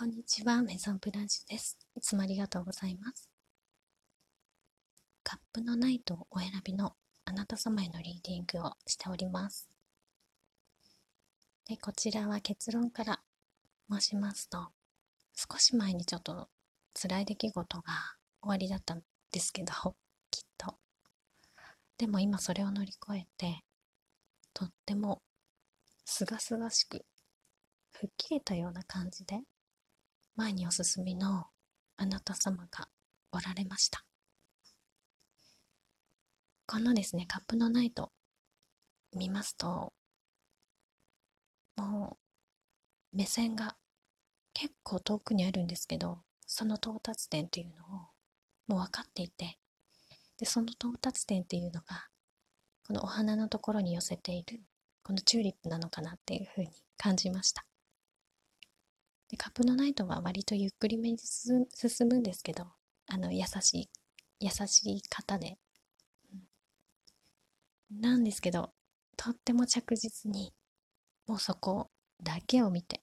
こんにちは、メゾンブランシュです。いつもありがとうございます。カップのナイトをお選びのあなた様へのリーディングをしております。で、こちらは結論から申しますと、少し前にちょっと辛い出来事が終わりだったんですけど、きっと。でも今それを乗り越えて、とってもすがすがしく吹っ切れたような感じで前にお進みのあなた様がおられました。このですねカップのナイト見ますともう目線が結構遠くにあるんですけどその到達点というのをもう分かっていてでその到達点っていうのがこのお花のところに寄せているこのチューリップなのかなっていうふうに感じました。でカップのナイトは割とゆっくりめに進むんですけどあの優しい優しい方で、うん、なんですけどとっても着実にもうそこだけを見て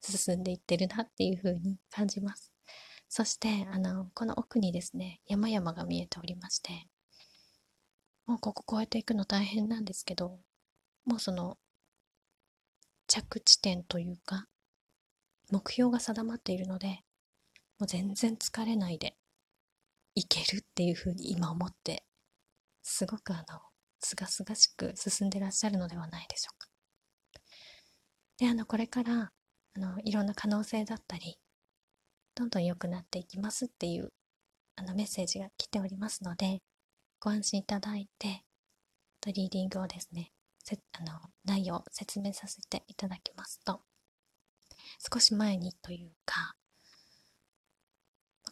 進んでいってるなっていう風に感じます。そしてあのこの奥にですね山々が見えておりましてもうここ越えていくの大変なんですけどもうその着地点というか目標が定まっているのでもう全然疲れないでいけるっていうふうに今思ってすごくあのすがすがしく進んでらっしゃるのではないでしょうか。であのこれからあのいろんな可能性だったりどんどん良くなっていきますっていうあのメッセージが来ておりますのでご安心いただいてリーディングをですねせあの内容を説明させていただきますと少し前にというか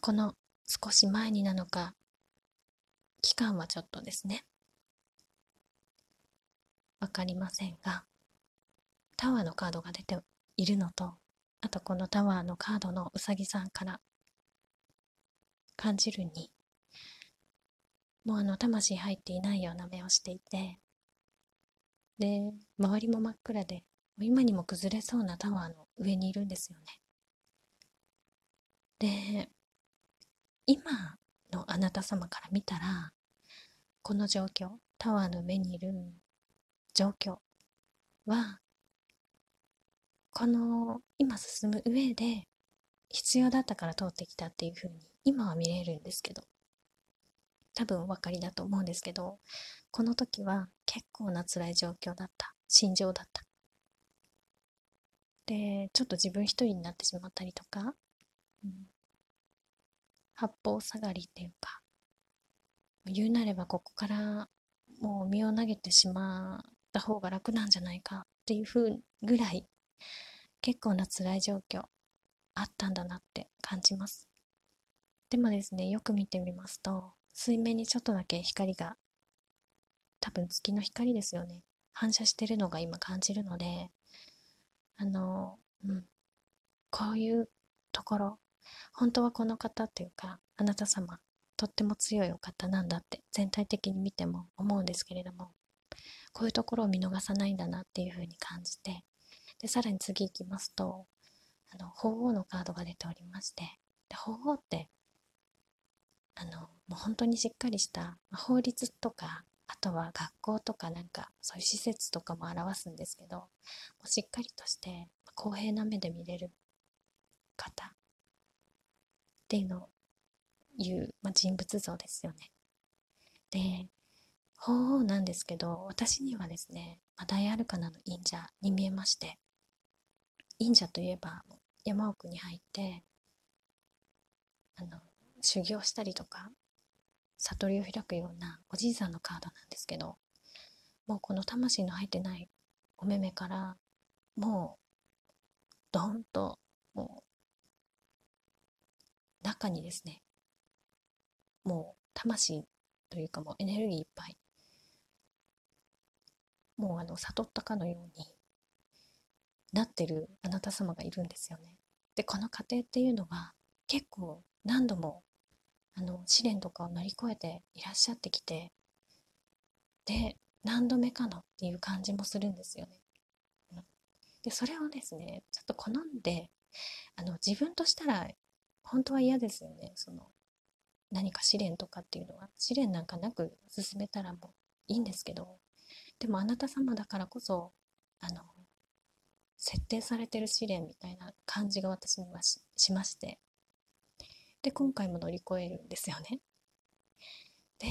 この少し前になのか期間はちょっとですね。わかりませんがタワーのカードが出ているのとあとこのタワーのカードのうさぎさんから感じるにもうあの魂入っていないような目をしていてで周りも真っ暗で今にも崩れそうなタワーの上にいるんですよね。で、今のあなた様から見たら、この状況、タワーの上にいる状況は、この今進む上で必要だったから通ってきたっていう風に今は見れるんですけど、多分お分かりだと思うんですけど、この時は結構な辛い状況だった、心情だった。でちょっと自分一人になってしまったりとか、うん、八方下がりっていうか言うなればここからもう身を投げてしまった方が楽なんじゃないかっていうふうぐらい結構な辛い状況あったんだなって感じます。でもですねよく見てみますと水面にちょっとだけ光が多分月の光ですよね。反射してるのが今感じるのであの、うん、こういうところ本当はこの方っていうかあなた様とっても強いお方なんだって全体的に見ても思うんですけれどもこういうところを見逃さないんだなっていうふうに感じてでさらに次行きますとあの鳳凰のカードが出ておりましてで鳳凰ってあのもう本当にしっかりした法律とかあとは学校とかなんかそういう施設とかも表すんですけどもうしっかりとして公平な目で見れる方っていうのを言う、まあ、人物像ですよね。で鳳凰なんですけど私にはですね、まあ、大アルカナの忍者に見えまして忍者といえば山奥に入ってあの修行したりとか悟りを開くようなおじいさんのカードなんですけどもうこの魂の入ってないお目目からもうドンともう中にですねもう魂というかもうエネルギーいっぱいもうあの悟ったかのようになってるあなた様がいるんですよね。でこの過程っていうのは結構何度もあの試練とかを乗り越えていらっしゃってきてで何度目かなっていう感じもするんですよね。でそれをですねちょっと好んであの自分としたら本当は嫌ですよね。その何か試練とかっていうのは。試練なんかなく進めたらもういいんですけど。でもあなた様だからこそあの設定されてる試練みたいな感じが私にはしまして。で今回も乗り越えるんですよね。で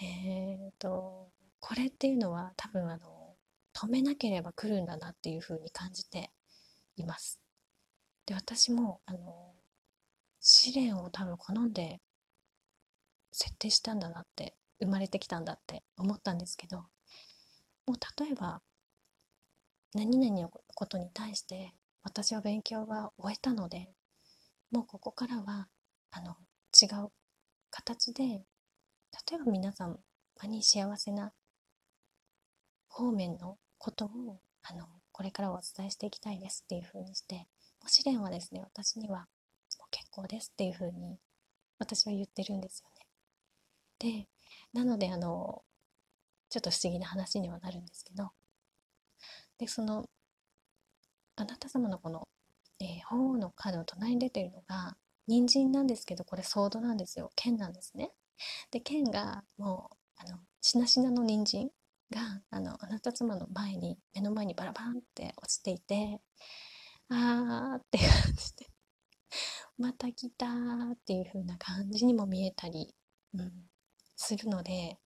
えっ、とこれっていうのは多分あの止めなければ来るんだなっていうふうに感じています。で私もあの試練を多分好んで設定したんだなって生まれてきたんだって思ったんですけどもう例えば何々のことに対して私は勉強は終えたのでもうここからはあの違う形で例えば皆さんに幸せな方面のことをあのこれからお伝えしていきたいですっていうふうにしてもう試練はですね私にはもう結構ですっていうふうに私は言ってるんですよね。でなのであのちょっと不思議な話にはなるんですけどでそのあなた様のこの、えー、鳳凰のカードの隣に出てるのが人参なんですけどこれソードなんですよ剣なんですね。で剣がもうあのしなしなの人参があのあなた妻の前に目の前にバラバンって落ちていてあーって感じでまた来たーっていう風な感じにも見えたり、うん、するので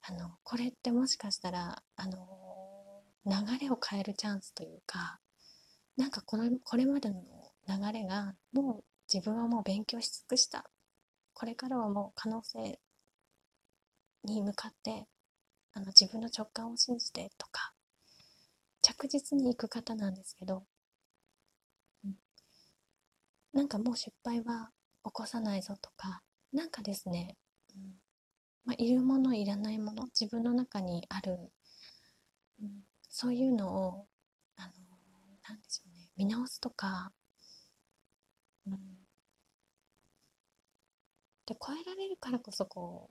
あのこれってもしかしたらあの流れを変えるチャンスというかなんかこのこれまでの流れがもう自分はもう勉強し尽くした。これからはもう可能性に向かってあの自分の直感を信じてとか着実に行く方なんですけど、うん、なんかもう失敗は起こさないぞとかなんかですね、うん。まあ、いるものいらないもの自分の中にある、うん、そういうのをあのなんでしょうね見直すとか、うん、で超えられるからこそこ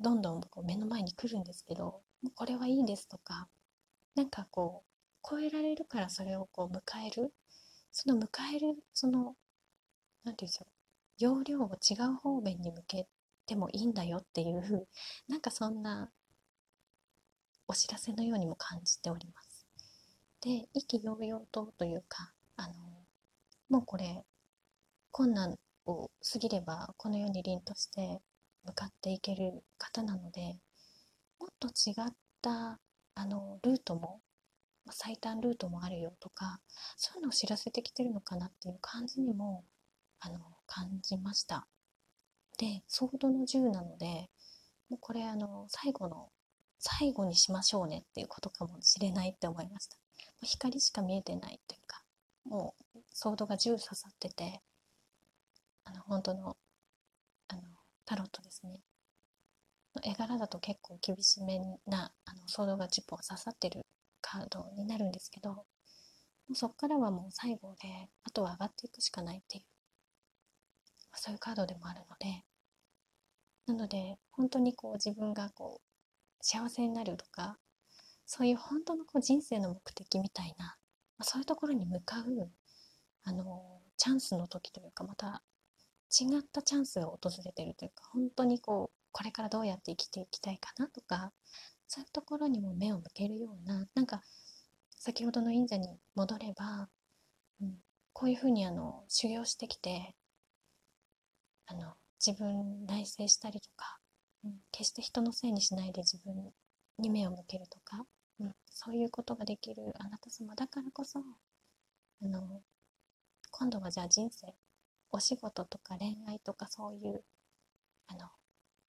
うどんどんこう目の前に来るんですけどもうこれはいいですとかなんかこう超えられるからそれをこう迎えるその迎えるその何て言うんでしょう容量を違う方面に向けてもいいんだよっていうなんかそんなお知らせのようにも感じております。で意気揚々とというかあのもうこれ困難を過ぎればこの世に凛として向かっていける方なのでもっと違ったあのルートも最短ルートもあるよとかそういうのを知らせてきてるのかなっていう感じにもあの感じました。でソードの10なのでもうこれあの最後の最後にしましょうねっていうことかもしれないって思いました。光しか見えてないというかもうソードが10刺さっててあの本当のあのタロットですね。絵柄だと結構厳しめなあのソードが10本刺さってるカードになるんですけどもうそこからはもう最後であとは上がっていくしかないっていうそういうカードでもあるのでなので本当にこう自分がこう幸せになるとかそういう本当のこう人生の目的みたいな、そういうところに向かうあのチャンスの時というかまた違ったチャンスが訪れてるというか本当にこうこれからどうやって生きていきたいかなとかそういうところにも目を向けるようななんか先ほどの忍者に戻れば、うん、こういうふうにあの修行してきてあの自分内省したりとか、うん、決して人のせいにしないで自分に目を向けるとか、うん、そういうことができるあなた様だからこそあの今度はじゃあ人生お仕事とか恋愛とかそういうあの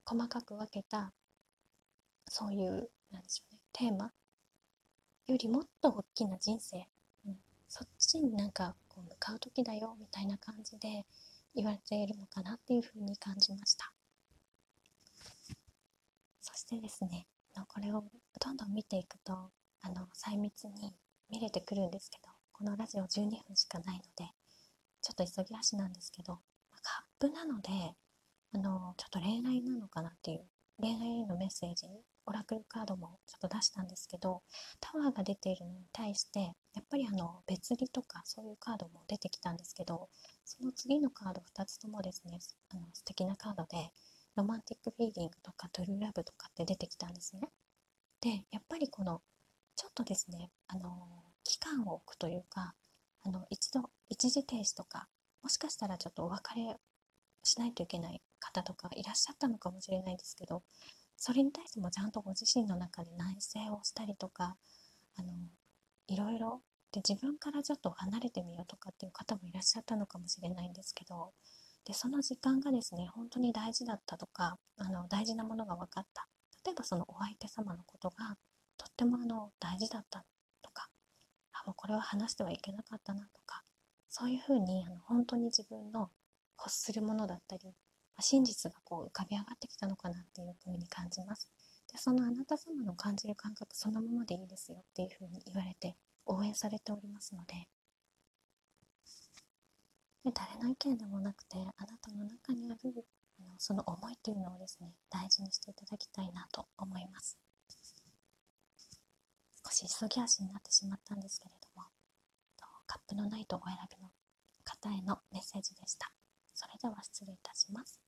細かく分けたそういうなんでしょうねテーマよりもっと大きな人生、うん、そっちになんかこう向かう時だよみたいな感じで言われているのかなっていうふうに感じました。そしてですねこれをどんどん見ていくとあの細密に見れてくるんですけどこのラジオ12分しかないのでちょっと急ぎ足なんですけど、カップなので、あの、ちょっと恋愛なのかなっていう、恋愛のメッセージに、オラクルカードもちょっと出したんですけど、タワーが出ているのに対して、やっぱりあの別離とかそういうカードも出てきたんですけどその次のカード2つともですねあの素敵なカードでロマンティックフィーリングとかトゥルーラブとかって出てきたんですね。でやっぱりこのちょっとですねあの期間を置くというかあの一度一時停止とかもしかしたらちょっとお別れしないといけない方とかいらっしゃったのかもしれないですけどそれに対してもちゃんとご自身の中で内省をしたりとかあのいろいろで自分からちょっと離れてみようとかっていう方もいらっしゃったのかもしれないんですけどでその時間がですね本当に大事だったとかあの大事なものが分かった。例えばそのお相手様のことがとってもあの大事だった。もうこれは話してはいけなかったなとかそういうふうにあの本当に自分の欲するものだったり真実がこう浮かび上がってきたのかなっていうふうに感じます。でそのあなた様の感じる感覚そのままでいいですよっていうふうに言われて応援されておりますのでで誰の意見でもなくてあなたの中にあるあのその思いっていうのをですね大事にしていただきたいなと思います少し急ぎ足になってしまったんですけれどもカップのないとお選びの方へのメッセージでした。それでは失礼いたします。